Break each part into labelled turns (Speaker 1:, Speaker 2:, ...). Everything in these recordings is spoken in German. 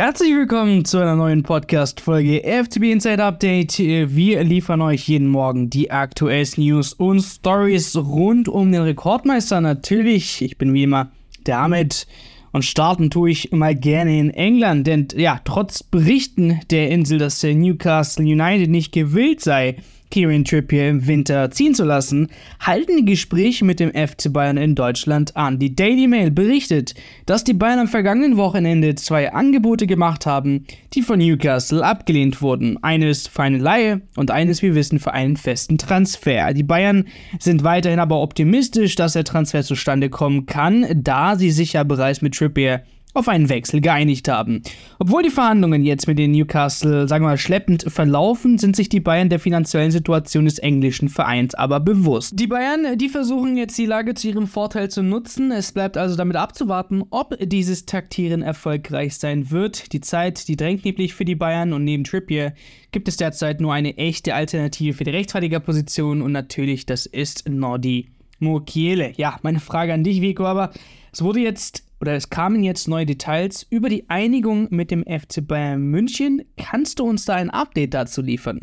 Speaker 1: Herzlich willkommen zu einer neuen Podcast-Folge FTB Inside Update. Wir liefern euch jeden Morgen die aktuellsten News und Stories rund um den Rekordmeister. Natürlich, ich bin wie immer Ahmed und starten tue ich mal gerne in England, denn ja, trotz Berichten der Insel, dass der Newcastle United nicht gewillt sei, Kieran Trippier im Winter ziehen zu lassen, halten die Gespräche mit dem FC Bayern in Deutschland an. Die Daily Mail berichtet, dass die Bayern am vergangenen Wochenende zwei Angebote gemacht haben, die von Newcastle abgelehnt wurden. Eines für eine Laie und eines, wir wissen, für einen festen Transfer. Die Bayern sind weiterhin aber optimistisch, dass der Transfer zustande kommen kann, da sie sich ja bereits mit Trippier auf einen Wechsel geeinigt haben. Obwohl die Verhandlungen jetzt mit den Newcastle, sagen wir mal, schleppend verlaufen, sind sich die Bayern der finanziellen Situation des englischen Vereins aber bewusst. Die Bayern, die versuchen jetzt die Lage zu ihrem Vorteil zu nutzen. Es bleibt also damit abzuwarten, ob dieses Taktieren erfolgreich sein wird. Die Zeit, die drängt nämlich für die Bayern und neben Trippier gibt es derzeit nur eine echte Alternative für die Rechtsverteidigerposition und natürlich das ist Nordi Mukiele. Ja, meine Frage an dich, Vico, aber es wurde jetzt oder es kamen jetzt neue Details über die Einigung mit dem FC Bayern München. Kannst du uns da ein Update dazu liefern?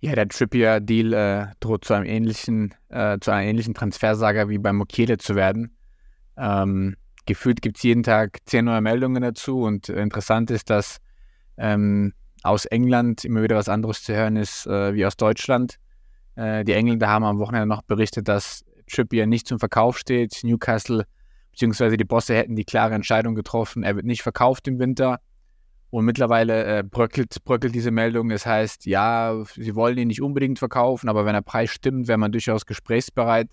Speaker 2: Ja, der Trippier-Deal äh, droht zu einem ähnlichen, äh, zu einer ähnlichen Transfersaga wie bei Mokiele zu werden. Ähm, gefühlt gibt es jeden Tag zehn neue Meldungen dazu und interessant ist, dass ähm, aus England immer wieder was anderes zu hören ist äh, wie aus Deutschland. Äh, die Engländer haben am Wochenende noch berichtet, dass Trippier nicht zum Verkauf steht. Newcastle beziehungsweise die Bosse hätten die klare Entscheidung getroffen, er wird nicht verkauft im Winter. Und mittlerweile äh, bröckelt, bröckelt diese Meldung. Das heißt, ja, sie wollen ihn nicht unbedingt verkaufen, aber wenn der Preis stimmt, wäre man durchaus gesprächsbereit.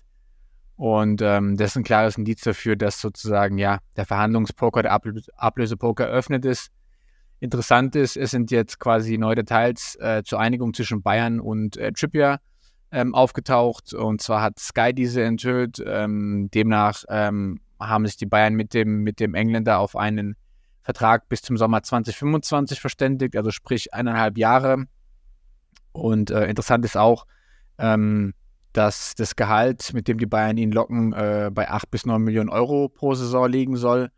Speaker 2: Und ähm, das ist ein klares Indiz dafür, dass sozusagen ja der Verhandlungspoker, der Ablö Ablösepoker eröffnet ist. Interessant ist, es sind jetzt quasi neue Details äh, zur Einigung zwischen Bayern und äh, Trippier ähm, aufgetaucht. Und zwar hat Sky diese enthüllt. Ähm, demnach ähm, haben sich die Bayern mit dem, mit dem Engländer auf einen Vertrag bis zum Sommer 2025 verständigt, also sprich eineinhalb Jahre. Und äh, interessant ist auch, ähm, dass das Gehalt, mit dem die Bayern ihn locken, äh, bei 8 bis 9 Millionen Euro pro Saison liegen soll.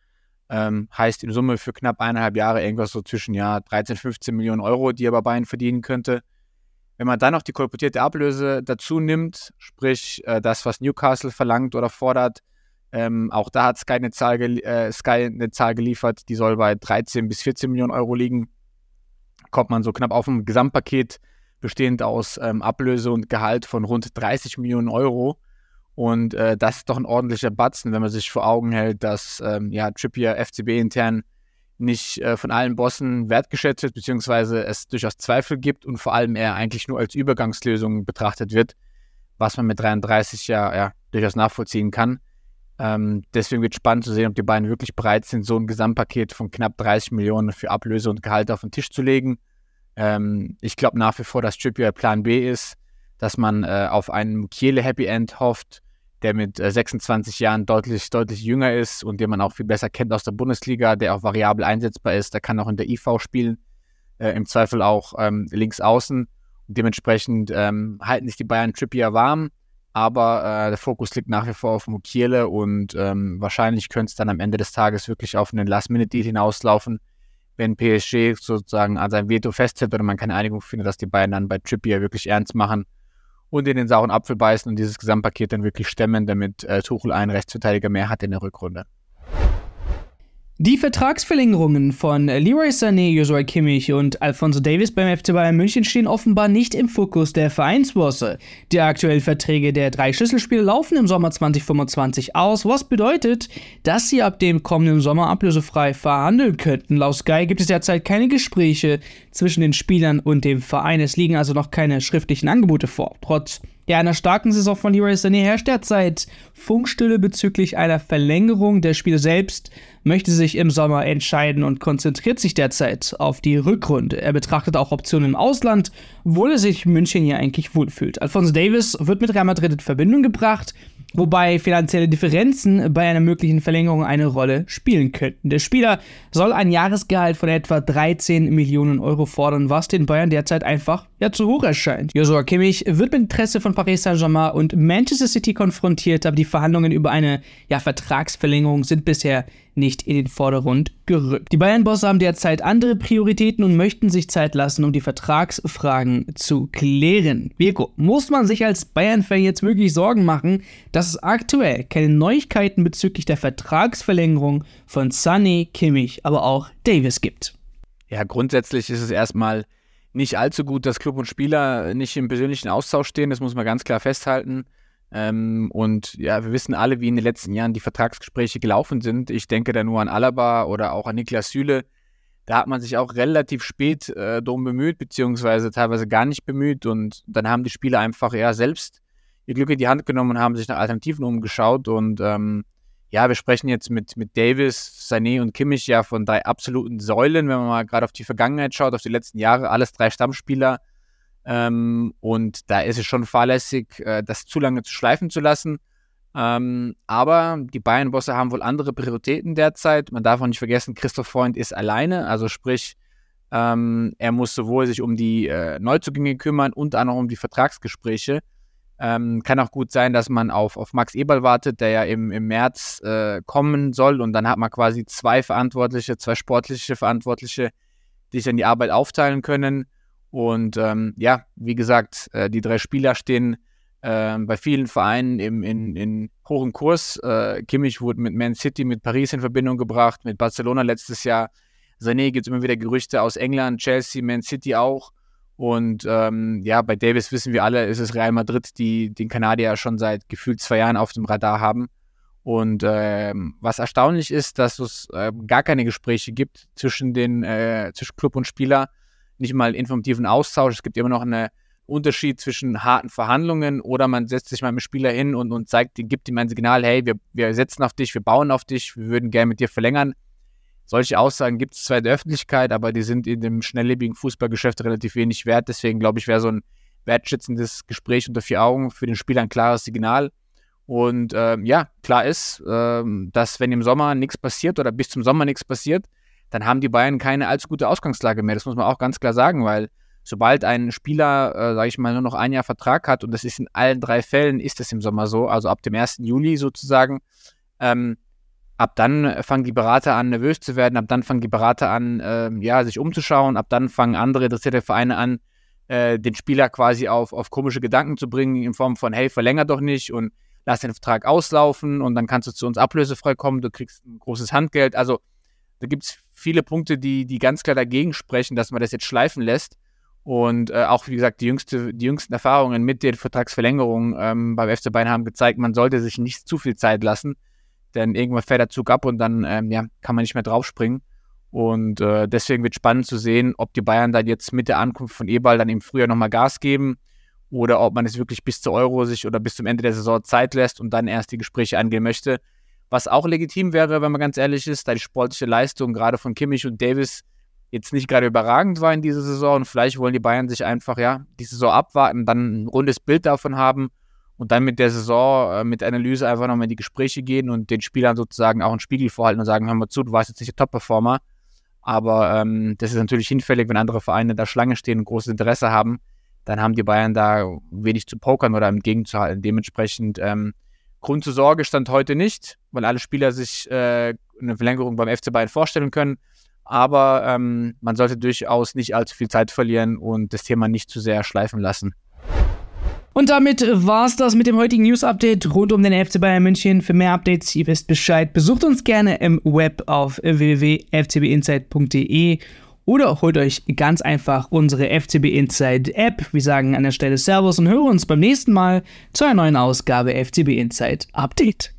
Speaker 2: Ähm, heißt in Summe für knapp eineinhalb Jahre irgendwas so zwischen ja, 13, 15 Millionen Euro, die er bei Bayern verdienen könnte. Wenn man dann noch die kolportierte Ablöse dazu nimmt, sprich äh, das, was Newcastle verlangt oder fordert, ähm, auch da hat Sky eine, Zahl äh, Sky eine Zahl geliefert, die soll bei 13 bis 14 Millionen Euro liegen. Kommt man so knapp auf ein Gesamtpaket bestehend aus ähm, Ablöse und Gehalt von rund 30 Millionen Euro. Und äh, das ist doch ein ordentlicher Batzen, wenn man sich vor Augen hält, dass ähm, ja, Trippier FCB intern nicht äh, von allen Bossen wertgeschätzt wird, beziehungsweise es durchaus Zweifel gibt und vor allem er eigentlich nur als Übergangslösung betrachtet wird, was man mit 33 ja, ja durchaus nachvollziehen kann. Ähm, deswegen wird spannend zu sehen, ob die beiden wirklich bereit sind, so ein Gesamtpaket von knapp 30 Millionen für Ablöse und Gehalt auf den Tisch zu legen. Ähm, ich glaube nach wie vor, dass Trippier Plan B ist, dass man äh, auf einen Kiele Happy End hofft, der mit äh, 26 Jahren deutlich, deutlich jünger ist und den man auch viel besser kennt aus der Bundesliga, der auch variabel einsetzbar ist. Der kann auch in der IV spielen, äh, im Zweifel auch ähm, links außen. Und dementsprechend ähm, halten sich die Bayern Trippier warm aber äh, der Fokus liegt nach wie vor auf Mukiele und ähm, wahrscheinlich könnte es dann am Ende des Tages wirklich auf einen Last-Minute-Deal hinauslaufen, wenn PSG sozusagen an sein Veto festhält oder man keine Einigung findet, dass die beiden dann bei Trippier wirklich ernst machen und in den sauren Apfel beißen und dieses Gesamtpaket dann wirklich stemmen, damit äh, Tuchel einen Rechtsverteidiger mehr hat in der Rückrunde.
Speaker 1: Die Vertragsverlängerungen von Leroy Sané, Joshua Kimmich und Alfonso Davis beim FC Bayern München stehen offenbar nicht im Fokus der Vereinsbosse. Die aktuellen Verträge der drei Schlüsselspiele laufen im Sommer 2025 aus, was bedeutet, dass sie ab dem kommenden Sommer ablösefrei verhandeln könnten. Laut Sky gibt es derzeit keine Gespräche zwischen den Spielern und dem Verein. Es liegen also noch keine schriftlichen Angebote vor. Trotz ja, einer starken Saison von Leroy Sané herrscht derzeit Funkstille bezüglich einer Verlängerung. Der Spieler selbst möchte sich im Sommer entscheiden und konzentriert sich derzeit auf die Rückrunde. Er betrachtet auch Optionen im Ausland, obwohl er sich München hier eigentlich wohlfühlt. Alfonso Davis wird mit Real Madrid in Verbindung gebracht wobei finanzielle Differenzen bei einer möglichen Verlängerung eine Rolle spielen könnten. Der Spieler soll ein Jahresgehalt von etwa 13 Millionen Euro fordern, was den Bayern derzeit einfach ja zu hoch erscheint. Joshua Kimmich wird mit Interesse von Paris Saint-Germain und Manchester City konfrontiert, aber die Verhandlungen über eine ja, Vertragsverlängerung sind bisher nicht in den Vordergrund gerückt. Die Bayern-Bosse haben derzeit andere Prioritäten und möchten sich Zeit lassen, um die Vertragsfragen zu klären. Virko, muss man sich als Bayern-Fan jetzt wirklich Sorgen machen, dass es aktuell keine Neuigkeiten bezüglich der Vertragsverlängerung von Sunny, Kimmich, aber auch Davis gibt?
Speaker 2: Ja, grundsätzlich ist es erstmal nicht allzu gut, dass Club und Spieler nicht im persönlichen Austausch stehen. Das muss man ganz klar festhalten. Ähm, und ja, wir wissen alle, wie in den letzten Jahren die Vertragsgespräche gelaufen sind. Ich denke da nur an Alaba oder auch an Niklas Süle. Da hat man sich auch relativ spät äh, darum bemüht, beziehungsweise teilweise gar nicht bemüht. Und dann haben die Spieler einfach ja selbst ihr Glück in die Hand genommen und haben sich nach Alternativen umgeschaut. Und ähm, ja, wir sprechen jetzt mit, mit Davis, Sané und Kimmich ja von drei absoluten Säulen, wenn man mal gerade auf die Vergangenheit schaut, auf die letzten Jahre, alles drei Stammspieler ähm, und da ist es schon fahrlässig, äh, das zu lange zu schleifen zu lassen. Ähm, aber die Bayern-Bosse haben wohl andere Prioritäten derzeit. Man darf auch nicht vergessen, Christoph Freund ist alleine, also sprich, ähm, er muss sowohl sich um die äh, Neuzugänge kümmern und auch noch um die Vertragsgespräche. Ähm, kann auch gut sein, dass man auf, auf Max Eberl wartet, der ja im, im März äh, kommen soll. Und dann hat man quasi zwei Verantwortliche, zwei sportliche Verantwortliche, die sich dann die Arbeit aufteilen können. Und ähm, ja, wie gesagt, äh, die drei Spieler stehen äh, bei vielen Vereinen im, in, in hohem Kurs. Äh, Kimmich wurde mit Man City, mit Paris in Verbindung gebracht, mit Barcelona letztes Jahr. Sané gibt es immer wieder Gerüchte aus England, Chelsea, Man City auch. Und ähm, ja, bei Davis wissen wir alle, ist es Real Madrid, die den Kanadier schon seit gefühlt zwei Jahren auf dem Radar haben. Und ähm, was erstaunlich ist, dass es äh, gar keine Gespräche gibt zwischen den äh, zwischen Club und Spieler nicht mal informativen Austausch. Es gibt immer noch einen Unterschied zwischen harten Verhandlungen oder man setzt sich mal mit dem Spieler hin und, und zeigt, gibt ihm ein Signal, hey, wir, wir setzen auf dich, wir bauen auf dich, wir würden gerne mit dir verlängern. Solche Aussagen gibt es zwar in der Öffentlichkeit, aber die sind in dem schnelllebigen Fußballgeschäft relativ wenig wert. Deswegen glaube ich, wäre so ein wertschätzendes Gespräch unter vier Augen für den Spieler ein klares Signal. Und ähm, ja, klar ist, ähm, dass wenn im Sommer nichts passiert oder bis zum Sommer nichts passiert, dann haben die Bayern keine allzu gute Ausgangslage mehr. Das muss man auch ganz klar sagen, weil sobald ein Spieler, äh, sage ich mal, nur noch ein Jahr Vertrag hat, und das ist in allen drei Fällen, ist es im Sommer so, also ab dem 1. Juli sozusagen, ähm, ab dann fangen die Berater an, nervös zu werden, ab dann fangen die Berater an, äh, ja, sich umzuschauen, ab dann fangen andere interessierte Vereine an, äh, den Spieler quasi auf, auf komische Gedanken zu bringen, in Form von, hey, verlänger doch nicht und lass den Vertrag auslaufen und dann kannst du zu uns ablösefrei kommen, du kriegst ein großes Handgeld. Also da gibt es viele Punkte, die, die ganz klar dagegen sprechen, dass man das jetzt schleifen lässt. Und äh, auch, wie gesagt, die, jüngste, die jüngsten Erfahrungen mit den Vertragsverlängerungen ähm, beim FC Bayern haben gezeigt, man sollte sich nicht zu viel Zeit lassen, denn irgendwann fährt der Zug ab und dann ähm, ja, kann man nicht mehr draufspringen. Und äh, deswegen wird spannend zu sehen, ob die Bayern dann jetzt mit der Ankunft von Ebal dann im Frühjahr nochmal Gas geben oder ob man es wirklich bis zur Euro sich oder bis zum Ende der Saison Zeit lässt und dann erst die Gespräche angehen möchte. Was auch legitim wäre, wenn man ganz ehrlich ist, da die sportliche Leistung gerade von Kimmich und Davis jetzt nicht gerade überragend war in dieser Saison und vielleicht wollen die Bayern sich einfach ja die Saison abwarten, dann ein rundes Bild davon haben und dann mit der Saison äh, mit Analyse einfach nochmal in die Gespräche gehen und den Spielern sozusagen auch einen Spiegel vorhalten und sagen, hör mal zu, du warst jetzt nicht der Top-Performer, aber ähm, das ist natürlich hinfällig, wenn andere Vereine da Schlange stehen und großes Interesse haben, dann haben die Bayern da wenig zu pokern oder entgegenzuhalten. Dementsprechend ähm, Grund zur Sorge stand heute nicht, weil alle Spieler sich äh, eine Verlängerung beim FC Bayern vorstellen können. Aber ähm, man sollte durchaus nicht allzu viel Zeit verlieren und das Thema nicht zu sehr schleifen lassen.
Speaker 1: Und damit war's das mit dem heutigen News-Update rund um den FC Bayern München. Für mehr Updates, ihr wisst Bescheid, besucht uns gerne im Web auf www.fcbinsight.de oder holt euch ganz einfach unsere FCB Inside App. Wir sagen an der Stelle Servus und hören uns beim nächsten Mal zu einer neuen Ausgabe FCB Inside Update.